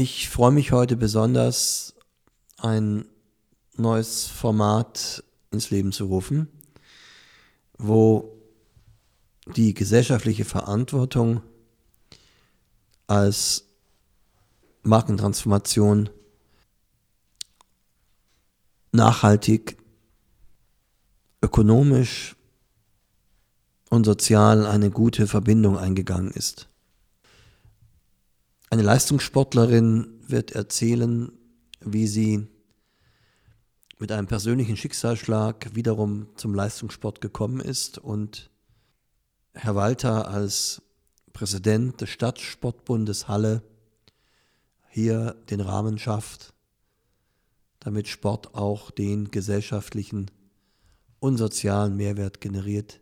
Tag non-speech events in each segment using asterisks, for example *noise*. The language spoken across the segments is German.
Ich freue mich heute besonders, ein neues Format ins Leben zu rufen, wo die gesellschaftliche Verantwortung als Markentransformation nachhaltig, ökonomisch und sozial eine gute Verbindung eingegangen ist. Eine Leistungssportlerin wird erzählen, wie sie mit einem persönlichen Schicksalsschlag wiederum zum Leistungssport gekommen ist und Herr Walter als Präsident des Stadtsportbundes Halle hier den Rahmen schafft, damit Sport auch den gesellschaftlichen und sozialen Mehrwert generiert,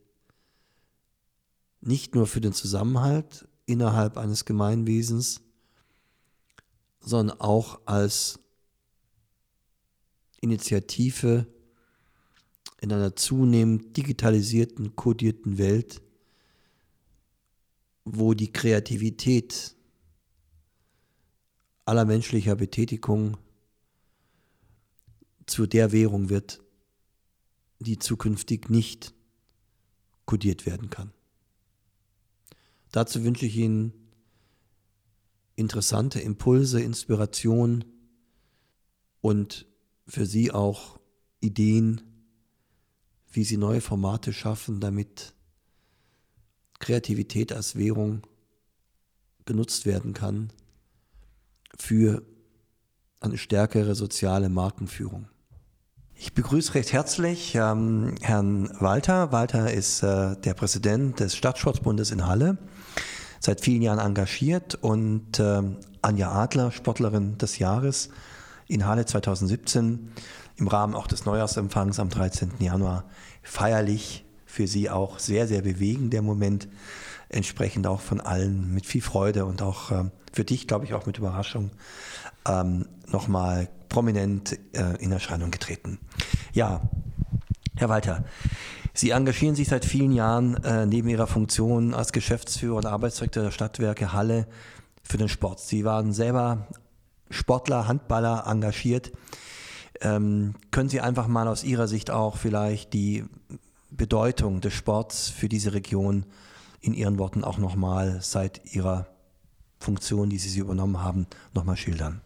nicht nur für den Zusammenhalt innerhalb eines Gemeinwesens, sondern auch als Initiative in einer zunehmend digitalisierten, kodierten Welt, wo die Kreativität aller menschlicher Betätigung zu der Währung wird, die zukünftig nicht kodiert werden kann. Dazu wünsche ich Ihnen interessante Impulse, Inspiration und für Sie auch Ideen, wie Sie neue Formate schaffen, damit Kreativität als Währung genutzt werden kann für eine stärkere soziale Markenführung. Ich begrüße recht herzlich ähm, Herrn Walter. Walter ist äh, der Präsident des Stadtsportbundes in Halle seit vielen Jahren engagiert und äh, Anja Adler, Sportlerin des Jahres in Halle 2017, im Rahmen auch des Neujahrsempfangs am 13. Januar feierlich für sie auch sehr, sehr bewegend der Moment, entsprechend auch von allen mit viel Freude und auch äh, für dich, glaube ich, auch mit Überraschung ähm, nochmal prominent äh, in Erscheinung getreten. Ja, Herr Walter, Sie engagieren sich seit vielen Jahren äh, neben Ihrer Funktion als Geschäftsführer und Arbeitsdirektor der Stadtwerke Halle für den Sport. Sie waren selber Sportler, Handballer engagiert. Ähm, können Sie einfach mal aus Ihrer Sicht auch vielleicht die Bedeutung des Sports für diese Region in Ihren Worten auch nochmal seit Ihrer Funktion, die Sie übernommen haben, nochmal schildern?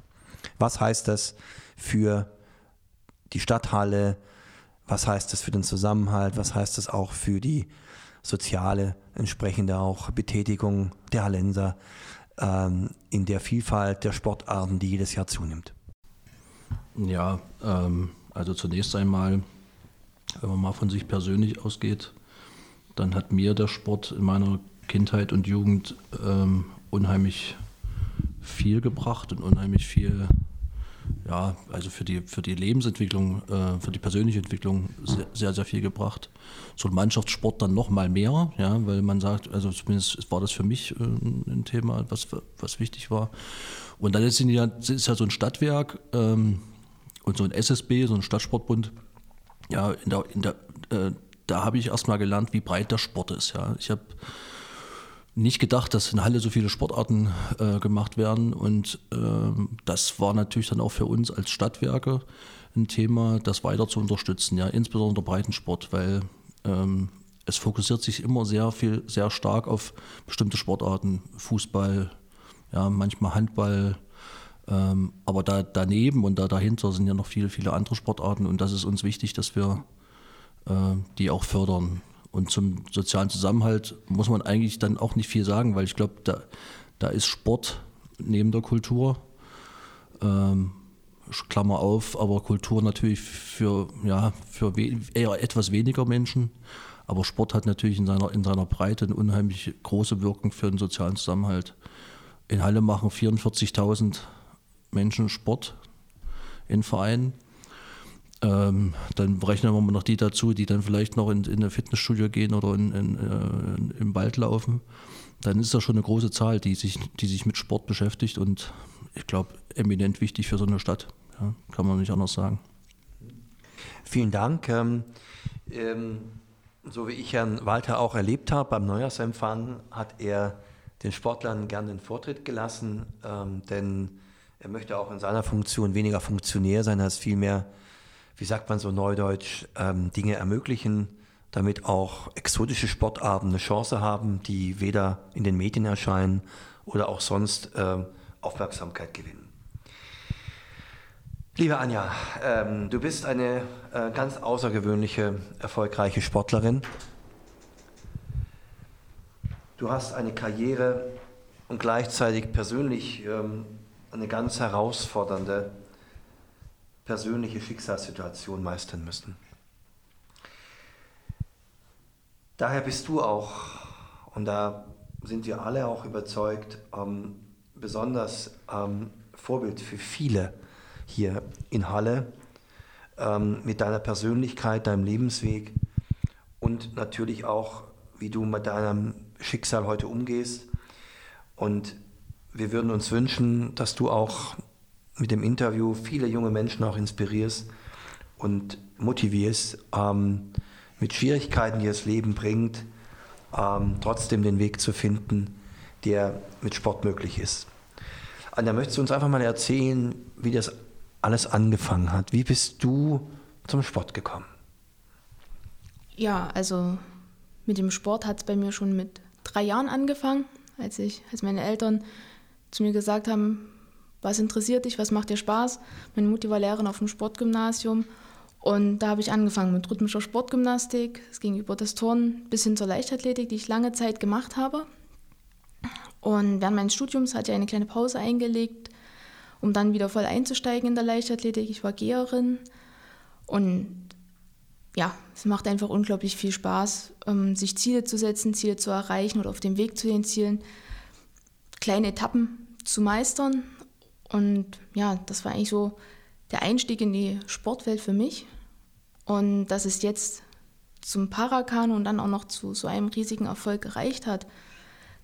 Was heißt das für die Stadthalle? Was heißt das für den Zusammenhalt, was heißt das auch für die soziale entsprechende auch Betätigung der Hallenser ähm, in der Vielfalt der Sportarten, die jedes Jahr zunimmt. Ja, ähm, also zunächst einmal, wenn man mal von sich persönlich ausgeht, dann hat mir der Sport in meiner Kindheit und Jugend ähm, unheimlich viel gebracht und unheimlich viel ja, also für die, für die Lebensentwicklung, äh, für die persönliche Entwicklung sehr, sehr, sehr viel gebracht. So ein Mannschaftssport dann noch mal mehr, ja, weil man sagt, also zumindest war das für mich äh, ein Thema, was, was wichtig war. Und dann ist ja, ist ja so ein Stadtwerk ähm, und so ein SSB, so ein Stadtsportbund, ja, in der, in der, äh, da habe ich erst mal gelernt, wie breit der Sport ist. Ja. Ich habe nicht gedacht, dass in Halle so viele Sportarten äh, gemacht werden. Und ähm, das war natürlich dann auch für uns als Stadtwerke ein Thema, das weiter zu unterstützen, ja, insbesondere Breitensport, weil ähm, es fokussiert sich immer sehr viel, sehr stark auf bestimmte Sportarten, Fußball, ja, manchmal Handball, ähm, aber da daneben und da dahinter sind ja noch viele, viele andere Sportarten und das ist uns wichtig, dass wir äh, die auch fördern. Und zum sozialen Zusammenhalt muss man eigentlich dann auch nicht viel sagen, weil ich glaube, da, da ist Sport neben der Kultur. Ähm, Klammer auf, aber Kultur natürlich für, ja, für eher etwas weniger Menschen. Aber Sport hat natürlich in seiner, in seiner Breite eine unheimlich große Wirkung für den sozialen Zusammenhalt. In Halle machen 44.000 Menschen Sport in Vereinen. Ähm, dann rechnen wir mal noch die dazu, die dann vielleicht noch in, in ein Fitnessstudio gehen oder in, in, in, im Wald laufen. Dann ist das schon eine große Zahl, die sich, die sich mit Sport beschäftigt und ich glaube, eminent wichtig für so eine Stadt. Ja, kann man nicht anders sagen. Vielen Dank. Ähm, ähm, so wie ich Herrn Walter auch erlebt habe beim Neujahrsempfang, hat er den Sportlern gern den Vortritt gelassen, ähm, denn Er möchte auch in seiner Funktion weniger Funktionär sein, als vielmehr, wie sagt man so neudeutsch, ähm, Dinge ermöglichen, damit auch exotische Sportarten eine Chance haben, die weder in den Medien erscheinen oder auch sonst äh, Aufmerksamkeit gewinnen. Liebe Anja, ähm, du bist eine äh, ganz außergewöhnliche, erfolgreiche Sportlerin. Du hast eine Karriere und gleichzeitig persönlich ähm, eine ganz herausfordernde persönliche Schicksalssituation meistern müssen. Daher bist du auch, und da sind wir alle auch überzeugt, ähm, besonders ähm, Vorbild für viele hier in Halle ähm, mit deiner Persönlichkeit, deinem Lebensweg und natürlich auch, wie du mit deinem Schicksal heute umgehst. Und wir würden uns wünschen, dass du auch mit dem Interview viele junge Menschen auch inspirierst und motivierst, ähm, mit Schwierigkeiten, die das Leben bringt, ähm, trotzdem den Weg zu finden, der mit Sport möglich ist. Anja, möchtest du uns einfach mal erzählen, wie das alles angefangen hat? Wie bist du zum Sport gekommen? Ja, also mit dem Sport hat es bei mir schon mit drei Jahren angefangen, als ich, als meine Eltern zu mir gesagt haben, was interessiert dich, was macht dir Spaß. Meine Mutti war Lehrerin auf dem Sportgymnasium und da habe ich angefangen mit rhythmischer Sportgymnastik. Es ging über das Turnen bis hin zur Leichtathletik, die ich lange Zeit gemacht habe. Und während meines Studiums hatte ich eine kleine Pause eingelegt, um dann wieder voll einzusteigen in der Leichtathletik. Ich war Geherin und ja, es macht einfach unglaublich viel Spaß, ähm, sich Ziele zu setzen, Ziele zu erreichen oder auf dem Weg zu den Zielen, kleine Etappen zu meistern. Und ja, das war eigentlich so der Einstieg in die Sportwelt für mich. Und dass es jetzt zum Parakanu und dann auch noch zu so einem riesigen Erfolg gereicht hat,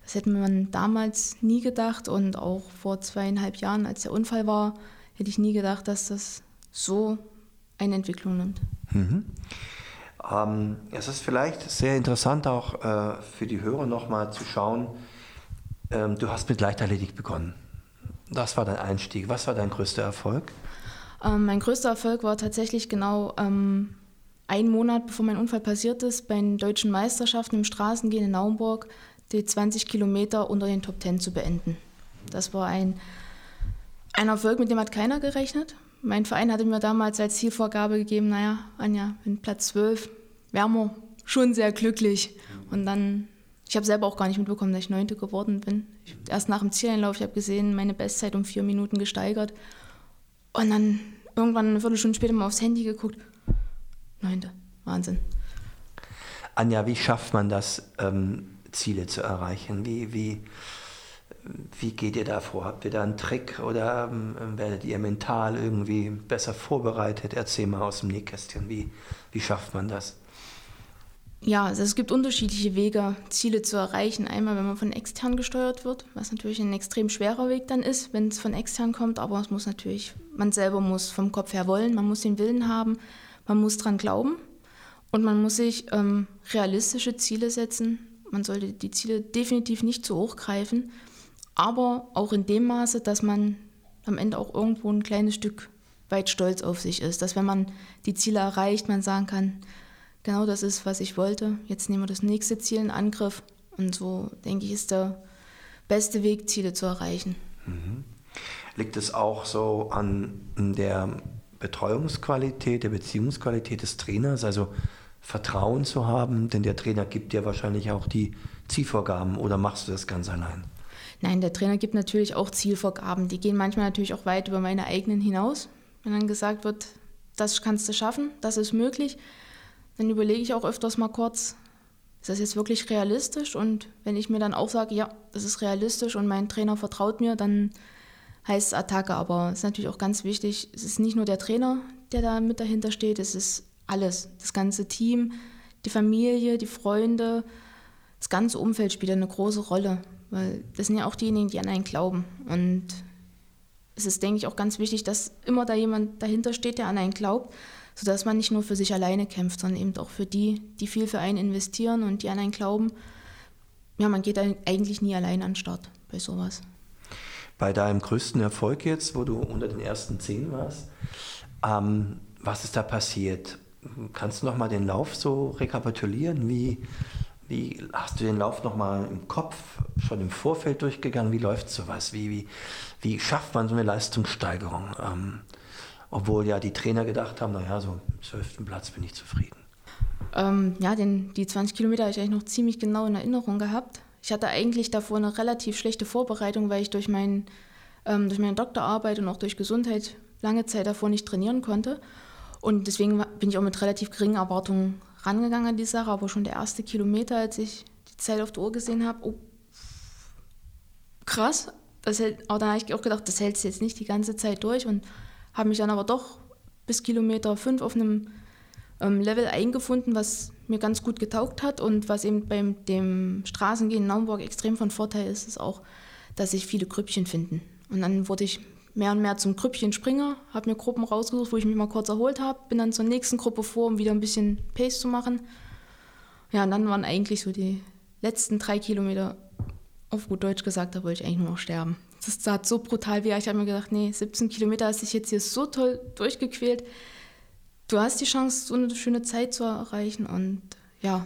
das hätte man damals nie gedacht und auch vor zweieinhalb Jahren, als der Unfall war, hätte ich nie gedacht, dass das so eine Entwicklung nimmt. Mhm. Ähm, es ist vielleicht sehr interessant auch äh, für die Hörer nochmal zu schauen, ähm, du hast mit Leichtathletik begonnen. Das war dein Einstieg. Was war dein größter Erfolg? Ähm, mein größter Erfolg war tatsächlich genau ähm, ein Monat bevor mein Unfall passiert ist, bei den deutschen Meisterschaften im Straßengehen in Naumburg die 20 Kilometer unter den Top 10 zu beenden. Das war ein, ein Erfolg, mit dem hat keiner gerechnet. Mein Verein hatte mir damals als Zielvorgabe gegeben, naja, Anja, wenn Platz 12, wären wir schon sehr glücklich. Und dann, ich habe selber auch gar nicht mitbekommen, dass ich Neunte geworden bin. Ich, erst nach dem Zieleinlauf, ich habe gesehen, meine Bestzeit um vier Minuten gesteigert. Und dann irgendwann eine Viertelstunde später mal aufs Handy geguckt. Neunte, Wahnsinn. Anja, wie schafft man das, ähm, Ziele zu erreichen? Wie, wie, wie geht ihr da vor? Habt ihr da einen Trick oder ähm, werdet ihr mental irgendwie besser vorbereitet? Erzähl mal aus dem Nähkästchen, wie, wie schafft man das? Ja, also es gibt unterschiedliche Wege, Ziele zu erreichen. Einmal, wenn man von extern gesteuert wird, was natürlich ein extrem schwerer Weg dann ist, wenn es von extern kommt. Aber es muss natürlich, man selber muss vom Kopf her wollen, man muss den Willen haben, man muss dran glauben und man muss sich ähm, realistische Ziele setzen, man sollte die Ziele definitiv nicht zu hoch greifen, aber auch in dem Maße, dass man am Ende auch irgendwo ein kleines Stück weit stolz auf sich ist. Dass wenn man die Ziele erreicht, man sagen kann, genau das ist, was ich wollte. Jetzt nehmen wir das nächste Ziel in Angriff. Und so, denke ich, ist der beste Weg, Ziele zu erreichen. Mhm. Liegt es auch so an der Betreuungsqualität, der Beziehungsqualität des Trainers? Also Vertrauen zu haben? Denn der Trainer gibt dir wahrscheinlich auch die Zielvorgaben oder machst du das ganz allein? Nein, der Trainer gibt natürlich auch Zielvorgaben. Die gehen manchmal natürlich auch weit über meine eigenen hinaus. Wenn dann gesagt wird, das kannst du schaffen, das ist möglich, dann überlege ich auch öfters mal kurz, ist das jetzt wirklich realistisch? Und wenn ich mir dann auch sage, ja, das ist realistisch und mein Trainer vertraut mir, dann heißt es Attacke. Aber es ist natürlich auch ganz wichtig, es ist nicht nur der Trainer, der da mit dahinter steht, es ist alles, das ganze Team, die Familie, die Freunde, das ganze Umfeld spielt eine große Rolle, weil das sind ja auch diejenigen, die an einen glauben. Und es ist, denke ich, auch ganz wichtig, dass immer da jemand dahinter steht, der an einen glaubt, sodass man nicht nur für sich alleine kämpft, sondern eben auch für die, die viel für einen investieren und die an einen glauben. Ja, man geht eigentlich nie allein an den Start bei sowas. bei deinem größten Erfolg jetzt, wo du unter den ersten zehn warst, ähm, was ist da passiert? Kannst du noch mal den Lauf so rekapitulieren? Wie, wie hast du den Lauf noch mal im Kopf schon im Vorfeld durchgegangen? Wie läuft sowas? Wie, wie, wie schafft man so eine Leistungssteigerung? Ähm, obwohl ja die Trainer gedacht haben, naja, so im zwölften Platz bin ich zufrieden. Ähm, ja, den, die 20 Kilometer habe ich eigentlich noch ziemlich genau in Erinnerung gehabt. Ich hatte eigentlich davor eine relativ schlechte Vorbereitung, weil ich durch, mein, ähm, durch meine Doktorarbeit und auch durch Gesundheit lange Zeit davor nicht trainieren konnte. Und deswegen bin ich auch mit relativ geringen Erwartungen rangegangen an die Sache. Aber schon der erste Kilometer, als ich die Zeit auf der Uhr gesehen habe, oh, krass. Das hält, aber dann habe ich auch gedacht, das hältst du jetzt nicht die ganze Zeit durch und habe mich dann aber doch bis Kilometer 5 auf einem ähm, Level eingefunden, was mir ganz gut getaugt hat und was eben beim dem Straßengehen in Naumburg extrem von Vorteil ist, ist auch, dass sich viele Grüppchen finden. Und dann wurde ich mehr und mehr zum Grüppchenspringer, habe mir Gruppen rausgesucht, wo ich mich mal kurz erholt habe, bin dann zur nächsten Gruppe vor, um wieder ein bisschen Pace zu machen. Ja, und dann waren eigentlich so die letzten drei Kilometer, auf gut Deutsch gesagt, da wollte ich eigentlich nur noch sterben. Das tat so brutal weh. Ich habe mir gedacht, nee, 17 Kilometer hast dich jetzt hier so toll durchgequält. Du hast die Chance, so eine schöne Zeit zu erreichen. Und ja,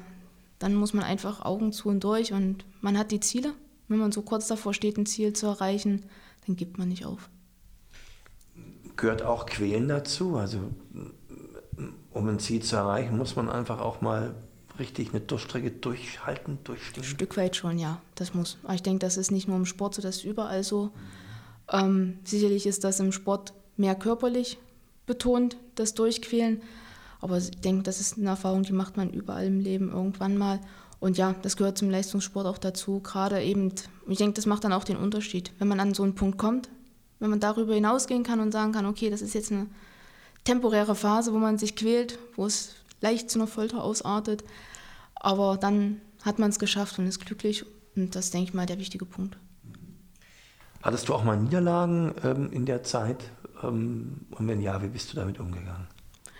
dann muss man einfach Augen zu und durch. Und man hat die Ziele. Wenn man so kurz davor steht, ein Ziel zu erreichen, dann gibt man nicht auf. Gehört auch Quälen dazu? Also, um ein Ziel zu erreichen, muss man einfach auch mal richtig eine Durchstrecke durchhalten, durchstehen? Ein Stück weit schon, ja. Das muss. Ich denke, das ist nicht nur im Sport so, das ist überall so. Ähm, sicherlich ist das im Sport mehr körperlich betont, das Durchquälen. Aber ich denke, das ist eine Erfahrung, die macht man überall im Leben irgendwann mal. Und ja, das gehört zum Leistungssport auch dazu. Gerade eben, ich denke, das macht dann auch den Unterschied. Wenn man an so einen Punkt kommt, wenn man darüber hinausgehen kann und sagen kann, okay, das ist jetzt eine temporäre Phase, wo man sich quält, wo es leicht zu einer Folter ausartet. Aber dann hat man es geschafft und ist glücklich. Und das, denke ich mal, der wichtige Punkt. Hattest du auch mal Niederlagen ähm, in der Zeit? Ähm, und wenn ja, wie bist du damit umgegangen?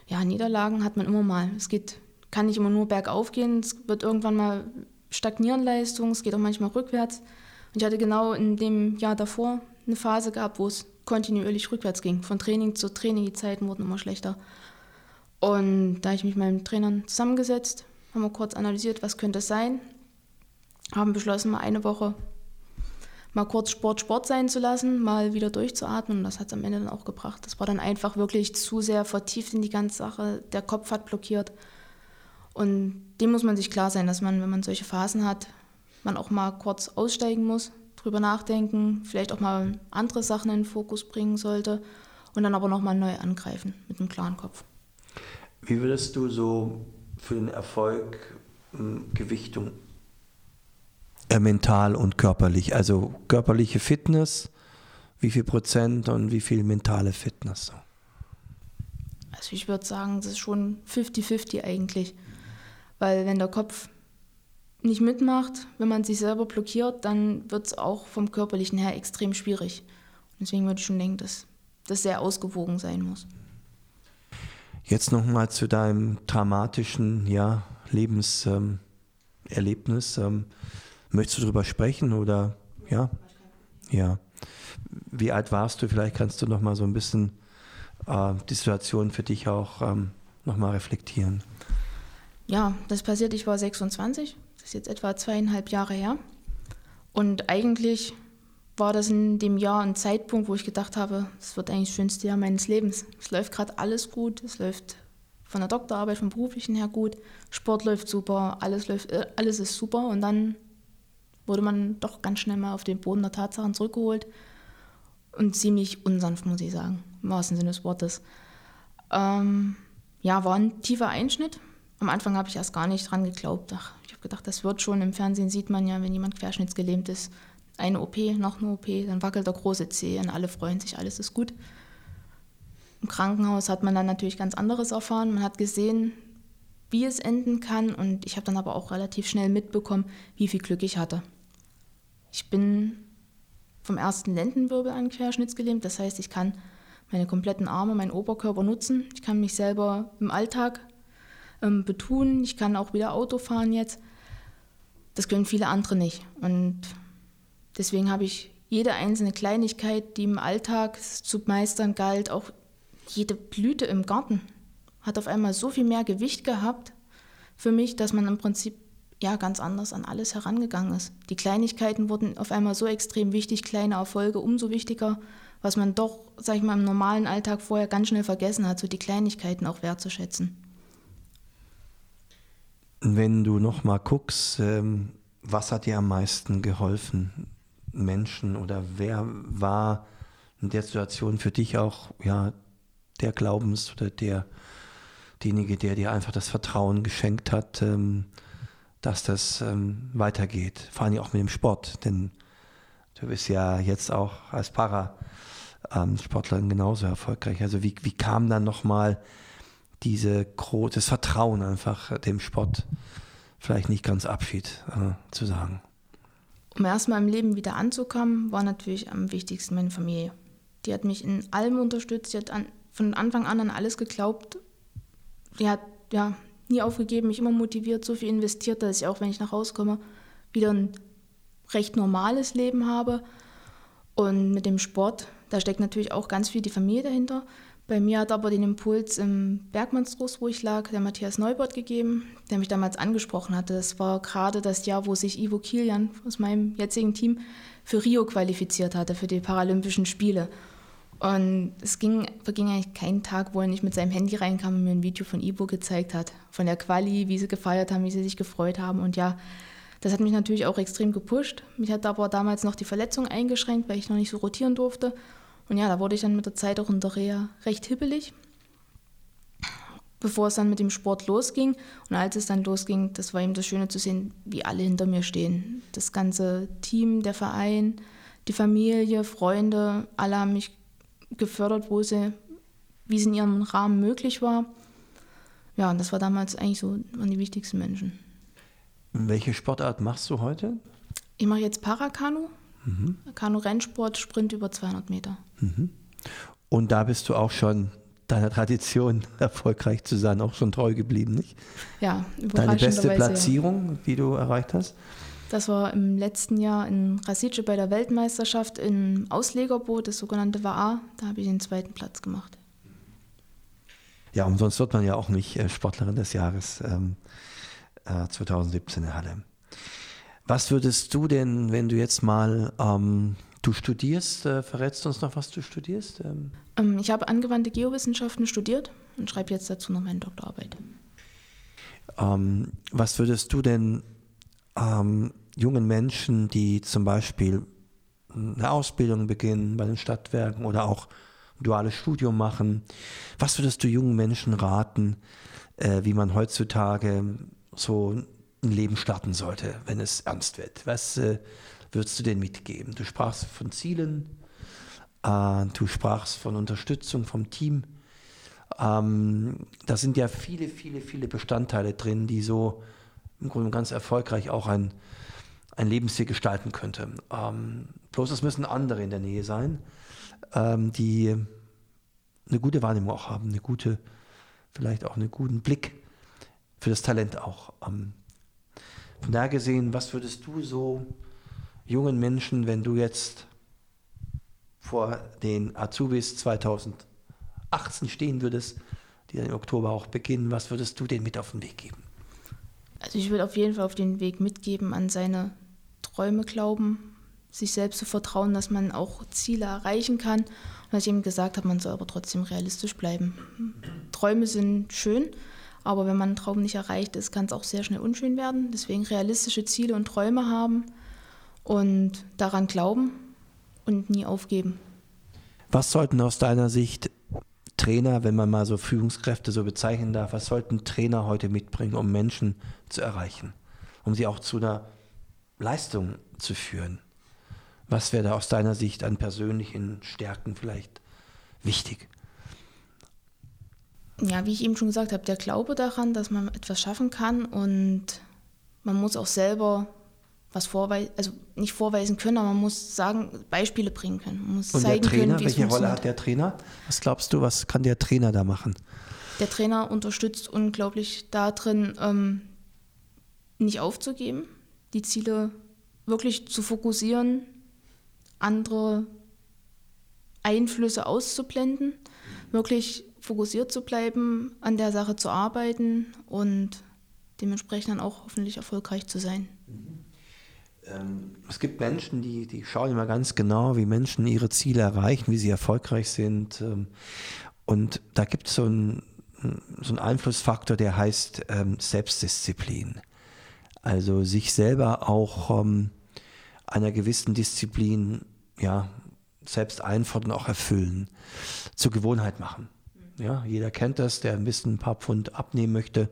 Ja, Niederlagen hat man immer mal. Es geht, kann nicht immer nur bergauf gehen. Es wird irgendwann mal stagnieren Leistung. Es geht auch manchmal rückwärts. Und ich hatte genau in dem Jahr davor eine Phase gehabt, wo es kontinuierlich rückwärts ging. Von Training zu Training, die Zeiten wurden immer schlechter. Und da habe ich mich mit meinen Trainern zusammengesetzt, haben wir kurz analysiert, was könnte es sein, haben beschlossen, mal eine Woche mal kurz Sport Sport sein zu lassen, mal wieder durchzuatmen und das hat es am Ende dann auch gebracht. Das war dann einfach wirklich zu sehr vertieft in die ganze Sache, der Kopf hat blockiert und dem muss man sich klar sein, dass man, wenn man solche Phasen hat, man auch mal kurz aussteigen muss, drüber nachdenken, vielleicht auch mal andere Sachen in den Fokus bringen sollte und dann aber nochmal neu angreifen mit einem klaren Kopf. Wie würdest du so für den Erfolg hm, Gewichtung äh, mental und körperlich? Also körperliche Fitness, wie viel Prozent und wie viel mentale Fitness? So? Also ich würde sagen, das ist schon 50-50 eigentlich. Weil wenn der Kopf nicht mitmacht, wenn man sich selber blockiert, dann wird es auch vom körperlichen her extrem schwierig. deswegen würde ich schon denken, dass das sehr ausgewogen sein muss. Jetzt nochmal zu deinem dramatischen ja, Lebenserlebnis. Ähm, ähm, möchtest du darüber sprechen oder ja? Ja. Wie alt warst du? Vielleicht kannst du nochmal so ein bisschen äh, die Situation für dich auch ähm, nochmal reflektieren. Ja, das passiert, ich war 26, das ist jetzt etwa zweieinhalb Jahre her. Und eigentlich war das in dem Jahr ein Zeitpunkt, wo ich gedacht habe, es wird eigentlich das schönste Jahr meines Lebens. Es läuft gerade alles gut, es läuft von der Doktorarbeit, vom beruflichen her gut, Sport läuft super, alles, läuft, äh, alles ist super und dann wurde man doch ganz schnell mal auf den Boden der Tatsachen zurückgeholt und ziemlich unsanft, muss ich sagen, im wahrsten Sinne des Wortes. Ähm, ja, war ein tiefer Einschnitt. Am Anfang habe ich erst gar nicht dran geglaubt. Ach, ich habe gedacht, das wird schon. Im Fernsehen sieht man ja, wenn jemand querschnittsgelähmt ist, eine OP, noch eine OP, dann wackelt der große Zeh und alle freuen sich, alles ist gut. Im Krankenhaus hat man dann natürlich ganz anderes erfahren. Man hat gesehen, wie es enden kann und ich habe dann aber auch relativ schnell mitbekommen, wie viel Glück ich hatte. Ich bin vom ersten Lendenwirbel an querschnittsgelähmt, das heißt, ich kann meine kompletten Arme, meinen Oberkörper nutzen. Ich kann mich selber im Alltag ähm, betun. Ich kann auch wieder Auto fahren jetzt. Das können viele andere nicht. Und deswegen habe ich jede einzelne Kleinigkeit, die im Alltag zu meistern galt, auch jede Blüte im Garten, hat auf einmal so viel mehr Gewicht gehabt für mich, dass man im Prinzip ja ganz anders an alles herangegangen ist. Die Kleinigkeiten wurden auf einmal so extrem wichtig, kleine Erfolge umso wichtiger, was man doch, sag ich mal, im normalen Alltag vorher ganz schnell vergessen hat, so die Kleinigkeiten auch wertzuschätzen. Wenn du noch mal guckst, ähm, was hat dir am meisten geholfen, Menschen oder wer war in der Situation für dich auch ja der Glaubens oder der derjenige, der dir einfach das Vertrauen geschenkt hat, ähm, dass das ähm, weitergeht, vor allem auch mit dem Sport, denn du bist ja jetzt auch als Para-Sportlerin genauso erfolgreich. Also wie, wie kam dann nochmal diese das Vertrauen einfach dem Sport vielleicht nicht ganz Abschied äh, zu sagen. Um erstmal im Leben wieder anzukommen, war natürlich am wichtigsten meine Familie. Die hat mich in allem unterstützt, die hat an, von Anfang an an alles geglaubt. Die hat ja nie aufgegeben, mich immer motiviert, so viel investiert, dass ich auch, wenn ich nach Hause komme, wieder ein recht normales Leben habe. Und mit dem Sport, da steckt natürlich auch ganz viel die Familie dahinter. Bei mir hat aber den Impuls im Bergmannstrost, wo ich lag, der Matthias Neubert gegeben, der mich damals angesprochen hatte. Das war gerade das Jahr, wo sich Ivo Kilian aus meinem jetzigen Team für Rio qualifiziert hatte, für die Paralympischen Spiele. Und es ging, verging eigentlich kein Tag, wo er nicht mit seinem Handy reinkam und mir ein Video von Ivo gezeigt hat. Von der Quali, wie sie gefeiert haben, wie sie sich gefreut haben. Und ja, das hat mich natürlich auch extrem gepusht. Mich hat aber damals noch die Verletzung eingeschränkt, weil ich noch nicht so rotieren durfte. Und ja, da wurde ich dann mit der Zeit auch in der Reha recht hippelig, bevor es dann mit dem Sport losging. Und als es dann losging, das war eben das Schöne zu sehen, wie alle hinter mir stehen. Das ganze Team, der Verein, die Familie, Freunde, alle haben mich gefördert, wo sie, wie es in ihrem Rahmen möglich war. Ja, und das war damals eigentlich so, waren die wichtigsten Menschen. Welche Sportart machst du heute? Ich mache jetzt Parakanu. Mhm. Kanu-Rennsport, Sprint über 200 Meter. Mhm. Und da bist du auch schon deiner Tradition *laughs* erfolgreich zu sein, auch schon treu geblieben, nicht? Ja, Deine beste Platzierung, die du erreicht hast? Das war im letzten Jahr in Rasice bei der Weltmeisterschaft im Auslegerboot, das sogenannte WA. Da habe ich den zweiten Platz gemacht. Ja, umsonst wird man ja auch nicht äh, Sportlerin des Jahres ähm, äh, 2017 in Halle. Was würdest du denn, wenn du jetzt mal, ähm, du studierst, äh, verrätst du uns noch, was du studierst? Ähm? ähm ich habe angewandte Geowissenschaften studiert und schreibe jetzt dazu noch meine Doktorarbeit. Ähm, was würdest du denn ähm, jungen Menschen, die zum Beispiel eine Ausbildung beginnen bei den Stadtwerken oder auch ein duales Studium machen, was würdest du jungen Menschen raten, äh, wie man heutzutage so ein Leben starten sollte, wenn es ernst wird. Was äh, würdest du denn mitgeben? Du sprachst von Zielen, äh, du sprachst von Unterstützung vom Team. Ähm, da sind ja viele, viele, viele Bestandteile drin, die so im Grunde ganz erfolgreich auch ein, ein Lebensziel gestalten könnte. Ähm, bloß es müssen andere in der Nähe sein, ähm, die eine gute Wahrnehmung auch haben, eine gute, vielleicht auch einen guten Blick für das Talent auch. Ähm, von daher gesehen, was würdest du so jungen Menschen, wenn du jetzt vor den Azubis 2018 stehen würdest, die dann im Oktober auch beginnen, was würdest du denen mit auf den Weg geben? Also ich würde auf jeden Fall auf den Weg mitgeben, an seine Träume glauben, sich selbst zu vertrauen, dass man auch Ziele erreichen kann. Und was ich eben gesagt habe, man soll aber trotzdem realistisch bleiben. Träume sind schön, aber wenn man einen Traum nicht erreicht ist, kann es auch sehr schnell unschön werden. Deswegen realistische Ziele und Träume haben und daran glauben und nie aufgeben. Was sollten aus deiner Sicht Trainer, wenn man mal so Führungskräfte so bezeichnen darf, was sollten Trainer heute mitbringen, um Menschen zu erreichen, um sie auch zu einer Leistung zu führen? Was wäre da aus deiner Sicht an persönlichen Stärken vielleicht wichtig? Ja, wie ich eben schon gesagt habe, der Glaube daran, dass man etwas schaffen kann und man muss auch selber was vorweisen, also nicht vorweisen können, aber man muss sagen, Beispiele bringen können. Man muss und zeigen der Trainer, können, welche Rolle hat der Trainer? Was glaubst du, was kann der Trainer da machen? Der Trainer unterstützt unglaublich darin, ähm, nicht aufzugeben, die Ziele wirklich zu fokussieren, andere Einflüsse auszublenden, wirklich fokussiert zu bleiben, an der Sache zu arbeiten und dementsprechend dann auch hoffentlich erfolgreich zu sein. Ähm, es gibt Menschen, die, die schauen immer ganz genau, wie Menschen ihre Ziele erreichen, wie sie erfolgreich sind. Ähm, und da gibt es so einen, so einen Einflussfaktor, der heißt ähm, Selbstdisziplin. Also sich selber auch einer gewissen Disziplin ja, selbst einfordern, auch erfüllen, zur Gewohnheit machen. Ja, jeder kennt das, der ein bisschen ein paar Pfund abnehmen möchte.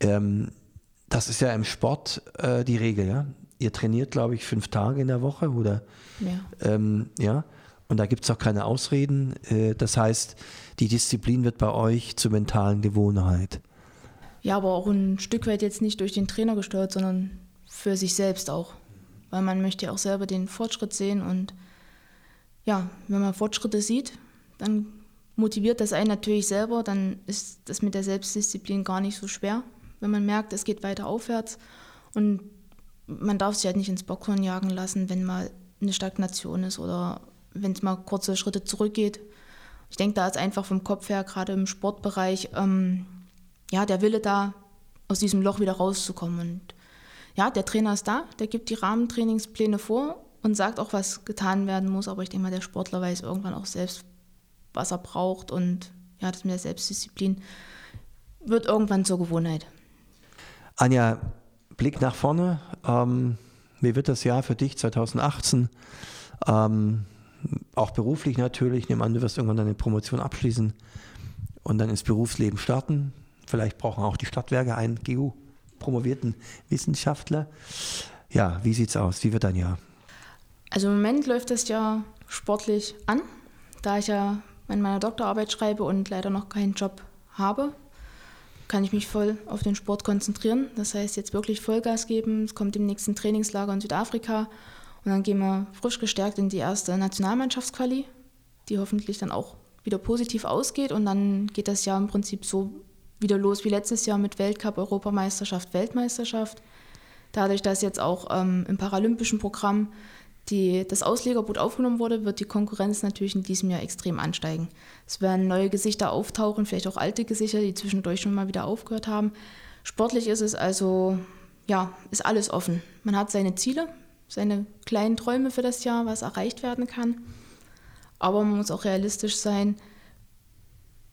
Ähm, das ist ja im Sport äh, die Regel. Ja? Ihr trainiert, glaube ich, fünf Tage in der Woche oder ja. Ähm, ja? Und da gibt es auch keine Ausreden. Äh, das heißt, die Disziplin wird bei euch zur mentalen Gewohnheit. Ja, aber auch ein Stück weit jetzt nicht durch den Trainer gesteuert, sondern für sich selbst auch. Weil man möchte ja auch selber den Fortschritt sehen und ja, wenn man Fortschritte sieht, dann motiviert das einen natürlich selber, dann ist das mit der Selbstdisziplin gar nicht so schwer, wenn man merkt, es geht weiter aufwärts und man darf sich halt nicht ins Bockhorn jagen lassen, wenn mal eine Stagnation ist oder wenn es mal kurze Schritte zurückgeht. Ich denke, da ist einfach vom Kopf her, gerade im Sportbereich, ähm, ja, der Wille da, aus diesem Loch wieder rauszukommen. Und ja, der Trainer ist da, der gibt die Rahmentrainingspläne vor und sagt auch, was getan werden muss. Aber ich denke mal, der Sportler weiß irgendwann auch selbst, was er braucht. Und ja, das mit der Selbstdisziplin wird irgendwann zur Gewohnheit. Anja, Blick nach vorne. Ähm, wie wird das Jahr für dich 2018? Ähm, auch beruflich natürlich. Ich nehme an, du wirst irgendwann deine Promotion abschließen und dann ins Berufsleben starten. Vielleicht brauchen auch die Stadtwerke einen GU-promovierten Wissenschaftler. Ja, wie sieht's aus? Wie wird dein Jahr? Also im Moment läuft das ja sportlich an, da ich ja in meiner Doktorarbeit schreibe und leider noch keinen Job habe, kann ich mich voll auf den Sport konzentrieren. Das heißt, jetzt wirklich Vollgas geben. Es kommt im nächsten Trainingslager in Südafrika und dann gehen wir frisch gestärkt in die erste Nationalmannschaftsquali, die hoffentlich dann auch wieder positiv ausgeht und dann geht das Jahr im Prinzip so wieder los wie letztes Jahr mit Weltcup, Europameisterschaft, Weltmeisterschaft. Dadurch, dass jetzt auch ähm, im paralympischen Programm die, das Auslegerboot aufgenommen wurde, wird die Konkurrenz natürlich in diesem Jahr extrem ansteigen. Es werden neue Gesichter auftauchen, vielleicht auch alte Gesichter, die zwischendurch schon mal wieder aufgehört haben. Sportlich ist es also, ja, ist alles offen. Man hat seine Ziele, seine kleinen Träume für das Jahr, was erreicht werden kann. Aber man muss auch realistisch sein,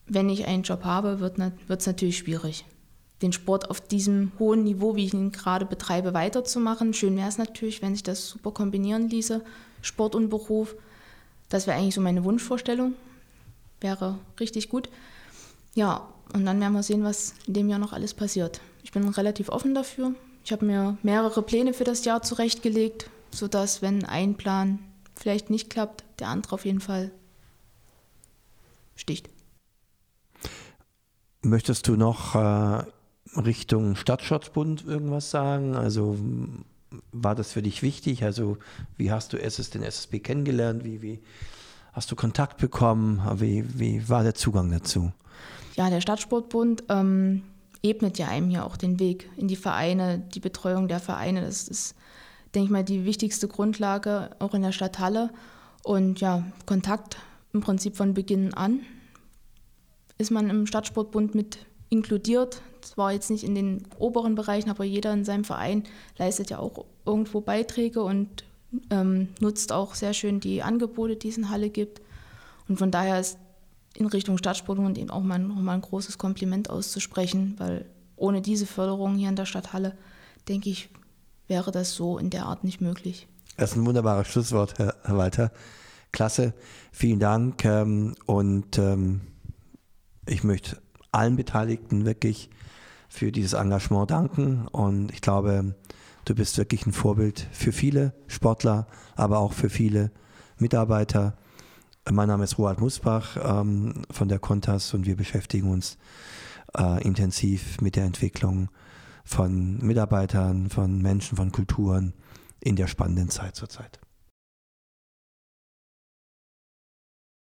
wenn ich einen Job habe, wird es natürlich schwierig den Sport auf diesem hohen Niveau, wie ich ihn gerade betreibe, weiterzumachen. Schön wäre es natürlich, wenn sich das super kombinieren ließe, Sport und Beruf. Das wäre eigentlich so meine Wunschvorstellung. Wäre richtig gut. Ja, und dann werden wir sehen, was in dem Jahr noch alles passiert. Ich bin relativ offen dafür. Ich habe mir mehrere Pläne für das Jahr zurechtgelegt, sodass, wenn ein Plan vielleicht nicht klappt, der andere auf jeden Fall sticht. Möchtest du noch äh, Richtung Stadtschutzbund irgendwas sagen? Also war das für dich wichtig? Also wie hast du SS, den SSB kennengelernt? Wie, wie hast du Kontakt bekommen? Wie, wie war der Zugang dazu? Ja, der Stadtsportbund ähm, ebnet ja einem hier auch den Weg in die Vereine, die Betreuung der Vereine. Das ist, denke ich mal, die wichtigste Grundlage auch in der Stadthalle. Und ja, Kontakt im Prinzip von Beginn an ist man im Stadtsportbund mit inkludiert. Zwar jetzt nicht in den oberen Bereichen, aber jeder in seinem Verein leistet ja auch irgendwo Beiträge und ähm, nutzt auch sehr schön die Angebote, die es in Halle gibt. Und von daher ist in Richtung Stadtsportbund eben auch mal, noch mal ein großes Kompliment auszusprechen, weil ohne diese Förderung hier in der Stadthalle, denke ich, wäre das so in der Art nicht möglich. Das ist ein wunderbares Schlusswort, Herr, Walter. Klasse, vielen Dank. Ähm, und ähm, ich möchte allen Beteiligten wirklich für dieses Engagement danken. Und ich glaube, du bist wirklich ein Vorbild für viele Sportler, aber auch für viele Mitarbeiter. Mein Name ist Roald Musbach ähm, von der Contas und wir beschäftigen uns äh, intensiv mit der Entwicklung von Mitarbeitern, von Menschen, von Kulturen in der spannenden Zeit zurzeit.